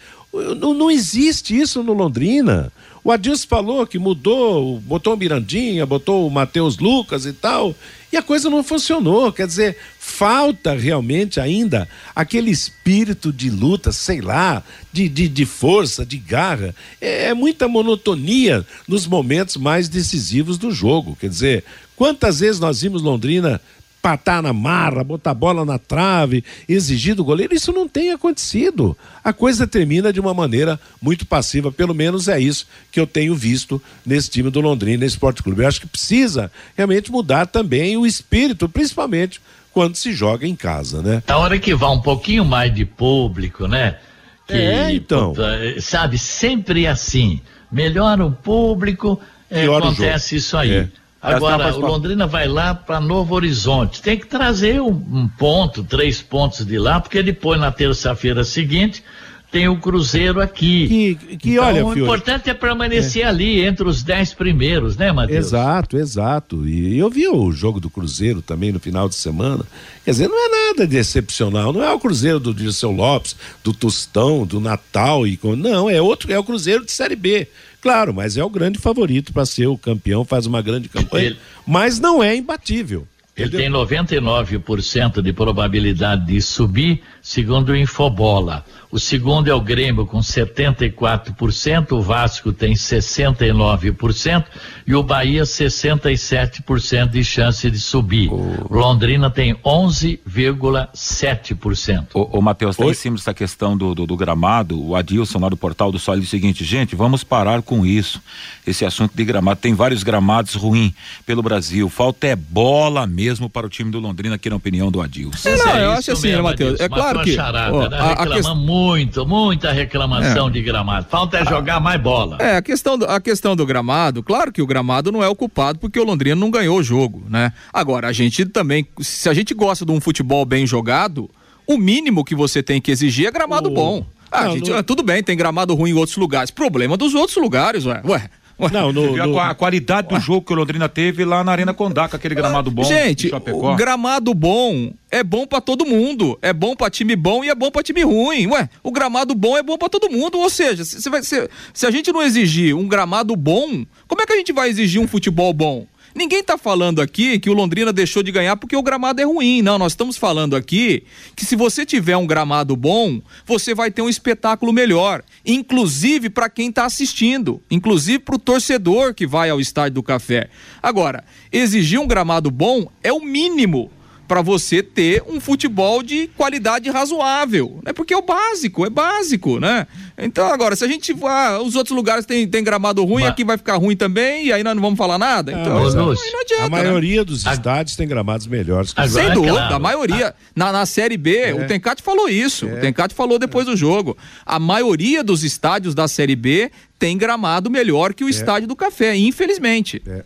Não, não existe isso no Londrina. O Adilson falou que mudou, botou o Mirandinha, botou o Matheus Lucas e tal, e a coisa não funcionou. Quer dizer, falta realmente ainda aquele espírito de luta, sei lá, de, de, de força, de garra. É, é muita monotonia nos momentos mais decisivos do jogo. Quer dizer, quantas vezes nós vimos Londrina patar na marra, botar bola na trave, exigir do goleiro, isso não tem acontecido. A coisa termina de uma maneira muito passiva, pelo menos é isso que eu tenho visto nesse time do Londrina Esporte Clube. Eu acho que precisa realmente mudar também o espírito, principalmente quando se joga em casa, né? A hora que vai um pouquinho mais de público, né? Que, É, então. Sabe, sempre assim. Melhora o público, é, acontece isso aí. É. Agora, é o Londrina vai lá para Novo Horizonte. Tem que trazer um, um ponto, três pontos de lá, porque depois, na terça-feira seguinte, tem o Cruzeiro aqui. Que, que então, olha, o Fiore, importante é permanecer ali entre os dez primeiros, né, Matheus? Exato, exato. E eu vi o jogo do Cruzeiro também no final de semana. Quer dizer, não é nada de excepcional. Não é o Cruzeiro do Dirceu Lopes, do Tostão, do Natal e não é outro, é o Cruzeiro de Série B. Claro, mas é o grande favorito para ser o campeão, faz uma grande campanha, mas não é imbatível. Ele tem 99% de probabilidade de subir, segundo o Infobola. O segundo é o Grêmio com 74%, o Vasco tem 69% e o Bahia 67% de chance de subir. Londrina tem 11,7%. Ô, ô Matheus, tá em cima dessa questão do, do, do gramado, o Adilson lá do portal do Sol diz o seguinte, gente, vamos parar com isso. Esse assunto de gramado, tem vários gramados ruins pelo Brasil. Falta é bola mesmo para o time do Londrina, aqui na opinião do Adilson. É, não, É eu isso acho assim, mesmo, né, Matheus? É claro a que. charada, ó, né? a- a muito, muita reclamação de gramado. Falta é jogar mais bola. É, a questão, do, a questão do gramado, claro que o gramado não é o culpado porque o Londrina não ganhou o jogo, né? Agora, a gente também, se a gente gosta de um futebol bem jogado, o mínimo que você tem que exigir é gramado O- bom. Ah, Não, gente, no- ah, tudo bem, tem gramado ruim em outros lugares. Problema dos outros lugares, ué. Ué. Não, Você no, a no- a, qualidade do jogo que o Londrina teve lá na Arena Condá, com aquele gramado bom. Gente, o gramado bom é bom pra todo mundo. É bom pra time bom e é bom pra time ruim. Ué, o gramado bom é bom pra todo mundo. Ou seja, se, se- se a gente não exigir um gramado bom, como é que a gente vai exigir um futebol bom? Ninguém tá falando aqui que o Londrina deixou de ganhar porque o gramado é ruim. Não, nós estamos falando aqui que se você tiver um gramado bom, você vai ter um espetáculo melhor, inclusive para quem tá assistindo, inclusive pro torcedor que vai ao estádio do Café. Agora, exigir um gramado bom é o mínimo para você ter um futebol de qualidade razoável, né? Porque é o básico, é básico, né? Então agora, se a gente ah, os outros lugares tem, tem gramado ruim, Ma- aqui vai ficar ruim também e aí nós não vamos falar nada. Então, isso aí Lúcio, não adianta, a né? maioria dos estádios tem gramados melhores que Sem é dúvida, claro. a maioria. Na, na Série B, o Tencate falou isso. O Tencate falou depois do jogo. A maioria dos estádios da Série B tem gramado melhor que o estádio do Café, infelizmente. É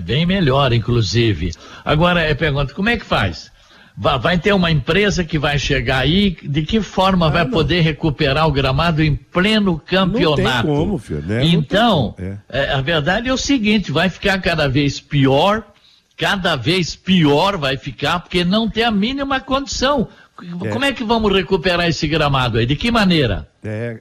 bem melhor, inclusive. Agora, eu pergunto, como é que faz? Va- Vai ter uma empresa que vai chegar aí, de que forma vai poder recuperar o gramado em pleno campeonato? como, filho, né? Não Então, tem como, é, a verdade é o seguinte, vai ficar cada vez pior, cada vez pior vai ficar, porque não tem a mínima condição. Como é que vamos recuperar esse gramado aí? De que maneira? É,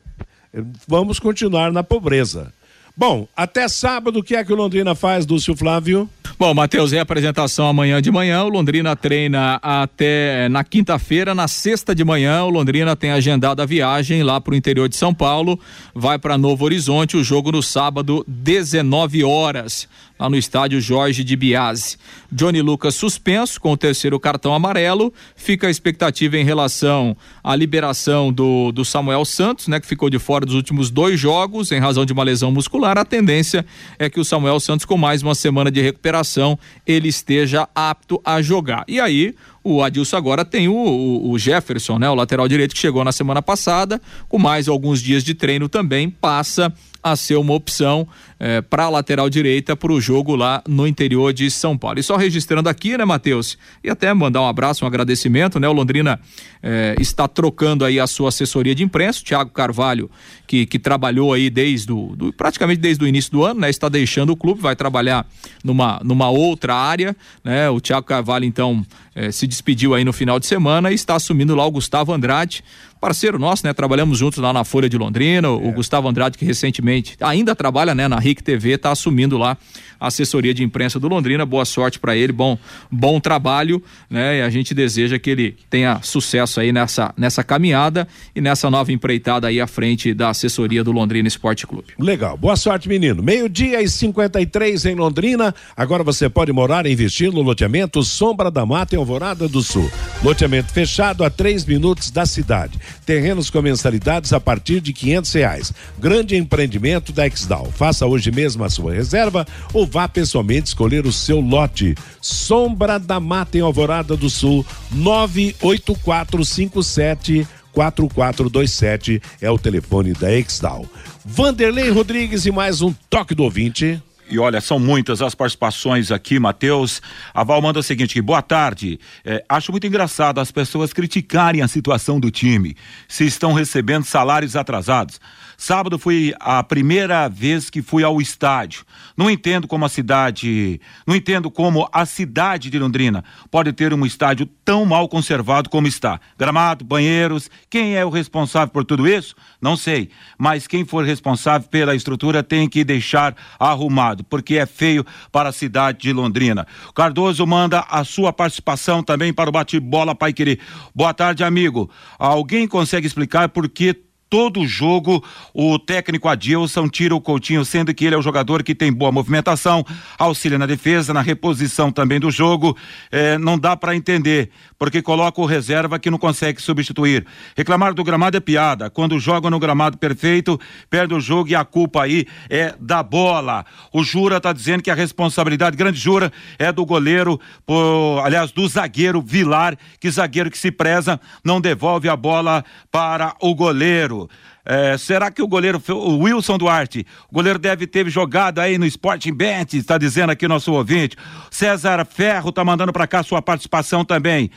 vamos continuar na pobreza. Bom, até sábado, o que é que o Londrina faz, Dúcio Flávio? Bom, Matheus, reapresentação amanhã de manhã. O Londrina treina até na quinta-feira. Na sexta de manhã, o Londrina tem agendado a viagem lá para o interior de São Paulo. Vai para Novo Horizonte. O jogo no sábado, 19 horas, lá no estádio Jorge de Biase. Johnny Lucas suspenso com o terceiro cartão amarelo. Fica a expectativa em relação à liberação do, do Samuel Santos, né, que ficou de fora dos últimos dois jogos em razão de uma lesão muscular. A tendência é que o Samuel Santos, com mais uma semana de recuperação, ele esteja apto a jogar. E aí, o Adilson agora tem o, o- o Jefferson, né, o lateral direito que chegou na semana passada, com mais alguns dias de treino também passa a ser uma opção é, para a lateral direita para o jogo lá no interior de São Paulo. E só registrando aqui, né, Matheus? E até mandar um abraço, um agradecimento, né? O Londrina é, está trocando aí a sua assessoria de imprensa, o Thiago Carvalho, que, que trabalhou aí desde do, do, praticamente desde o início do ano, né? Está deixando o clube, vai trabalhar numa, numa outra área, né? O Thiago Carvalho, então, é, se despediu aí no final de semana e está assumindo lá o Gustavo Andrade, parceiro nosso, né? Trabalhamos juntos lá na Folha de Londrina. É. O Gustavo Andrade, que recentemente ainda trabalha, né, na RIC TV, está assumindo lá a assessoria de imprensa do Londrina. Boa sorte para ele, bom, bom trabalho, né? E a gente deseja que ele tenha sucesso aí nessa, nessa caminhada e nessa nova empreitada aí à frente da assessoria do Londrina Esporte Clube. Legal. Boa sorte, menino. Meio-dia e 53 em Londrina. Agora você pode morar e investir no loteamento Sombra da Mata em Alvorada do Sul. Loteamento fechado a três minutos da cidade. Terrenos com mensalidades a partir de quinhentos reais. Grande empreendimento da Exdal. Faça hoje mesmo a sua reserva ou vá pessoalmente escolher o seu lote. Sombra da Mata em Alvorada do Sul, 98457 4427 é o telefone da Exdal. Vanderlei Rodrigues e mais um toque do ouvinte. E olha, são muitas as participações aqui, Matheus. A Val manda o seguinte: boa tarde. É, acho muito engraçado as pessoas criticarem a situação do time, se estão recebendo salários atrasados. Sábado foi a primeira vez que fui ao estádio. Não entendo como a cidade, não entendo como a cidade de Londrina pode ter um estádio tão mal conservado como está. Gramado, banheiros, quem é o responsável por tudo isso? Não sei, mas quem for responsável pela estrutura tem que deixar arrumado, porque é feio para a cidade de Londrina. Cardoso manda a sua participação também para o bate-bola Pai Querer. Boa tarde, amigo. Alguém consegue explicar por que todo jogo o técnico Adilson tira o Coutinho, sendo que ele é o jogador que tem boa movimentação, auxilia na defesa, na reposição também do jogo. É, não dá para entender, porque coloca o reserva que não consegue substituir. Reclamar do gramado é piada. Quando joga no gramado perfeito, perde o jogo e a culpa aí é da bola. O Jura tá dizendo que a responsabilidade, grande Jura, é do goleiro, por, aliás, do zagueiro Vilar, que zagueiro que se preza não devolve a bola para o goleiro. É, será que o goleiro, o Wilson Duarte, o goleiro deve ter jogado aí no Sporting Bet, está dizendo aqui nosso ouvinte. César Ferro está mandando para cá sua participação também.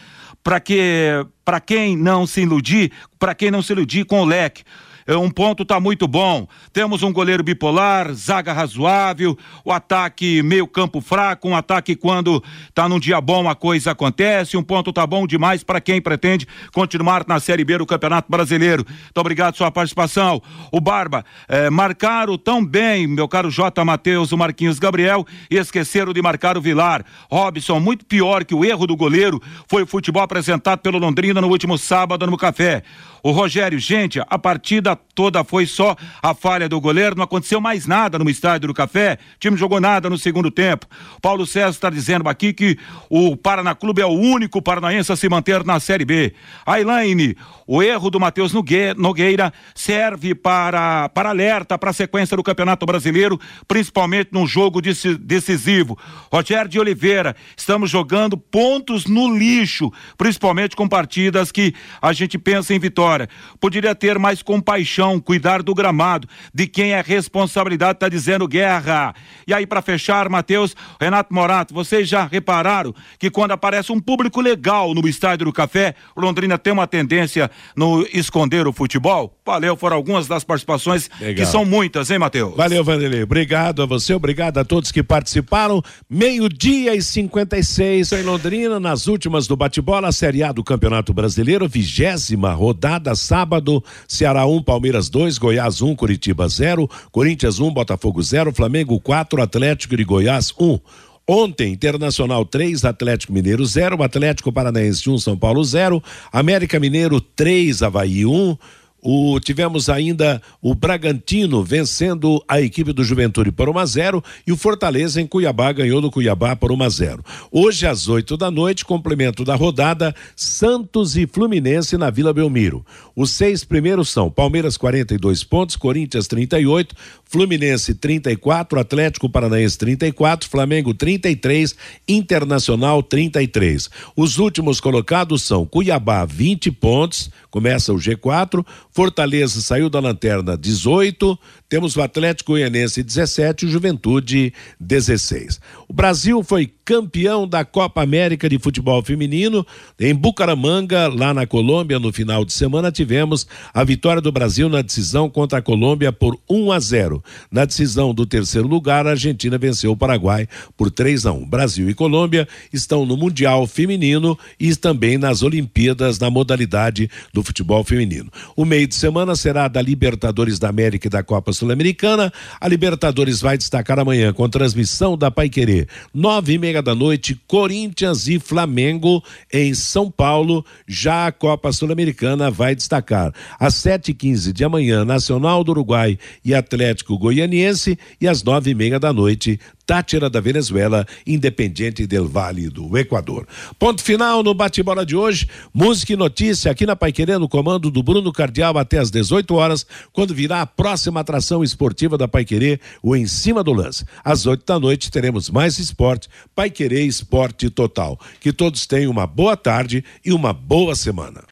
Para que, para quem não se iludir, para quem não se iludir com o leque. É, um ponto está muito bom. Temos um goleiro bipolar, zaga razoável, o ataque meio campo fraco, um ataque quando está num dia bom a coisa acontece. Um ponto tá bom demais para quem pretende continuar na Série B do Campeonato Brasileiro. Muito obrigado sua participação. O Barba, é, marcaram tão bem, meu caro J. Matheus, o Marquinhos Gabriel, e esqueceram de marcar o Vilar. Robson, muito pior que o erro do goleiro foi o futebol apresentado pelo Londrina no último sábado no Café. O Rogério, gente, a partida toda foi só a falha do goleiro, não aconteceu mais nada no estádio do Café, o time jogou nada no segundo tempo. Paulo César está dizendo aqui que o Paraná Clube é o único paranaense a se manter na Série B. A Elaine, o erro do Matheus Nogueira serve para, para alerta para a sequência do Campeonato Brasileiro, principalmente num jogo decisivo. Rogério de Oliveira, estamos jogando pontos no lixo, principalmente com partidas que a gente pensa em vitória. Poderia ter mais compaixão, cuidar do gramado, de quem é responsabilidade, está dizendo guerra. E aí, para fechar, Matheus, Renato Morato, vocês já repararam que quando aparece um público legal no estádio do Café, Londrina tem uma tendência no esconder o futebol? Valeu, foram algumas das participações Legal. que são muitas, hein, Matheus? Valeu, Vanderlei. Obrigado a você, obrigado a todos que participaram. Meio-dia e 56 em Londrina, nas últimas do bate-bola, Série A do Campeonato Brasileiro, vigésima rodada, sábado, Ceará 1, Palmeiras 2, Goiás 1, Curitiba 0, Corinthians 1, Botafogo 0, Flamengo 4, Atlético de Goiás 1. Ontem, Internacional 3, Atlético Mineiro 0, Atlético Paranaense 1, São Paulo 0, América Mineiro 3, Havaí 1. O, tivemos ainda o Bragantino vencendo a equipe do Juventude por 1 a 0 e o Fortaleza em Cuiabá ganhou do Cuiabá por 1 a 0. Hoje às 8 da noite, complemento da rodada, Santos e Fluminense na Vila Belmiro. Os seis primeiros são Palmeiras 42 pontos, Corinthians 38, Fluminense 34, Atlético Paranaense 34, Flamengo 33, Internacional 33. Os últimos colocados são Cuiabá 20 pontos, começa o G4, Fortaleza saiu da lanterna 18, temos o Atlético Goianense 17 e o Juventude 16. O Brasil foi campeão da Copa América de Futebol Feminino em Bucaramanga, lá na Colômbia, no final de semana tivemos a vitória do Brasil na decisão contra a Colômbia por 1 a 0. Na decisão do terceiro lugar, a Argentina venceu o Paraguai por 3 a 1. Brasil e Colômbia estão no Mundial Feminino e também nas Olimpíadas na modalidade do futebol feminino. O meio de semana será da Libertadores da América e da Copa Sul-Americana. A Libertadores vai destacar amanhã com transmissão da Paiquerê, nove e meia da noite, Corinthians e Flamengo em São Paulo. Já a Copa Sul-Americana vai destacar às sete e quinze de amanhã, Nacional do Uruguai e Atlético Goianiense e às nove e meia da noite, Tátira da Venezuela, Independiente del Vale do Equador. Ponto final no bate-bola de hoje. Música e notícia aqui na Paiquerê, no comando do Bruno Cardial até às 18 horas, quando virá a próxima atração esportiva da Paiquerê, o Em Cima do Lance. Às 8 da noite teremos mais esporte, Paiquerê Esporte Total. Que todos tenham uma boa tarde e uma boa semana.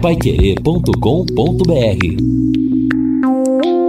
Paiquerê.com.br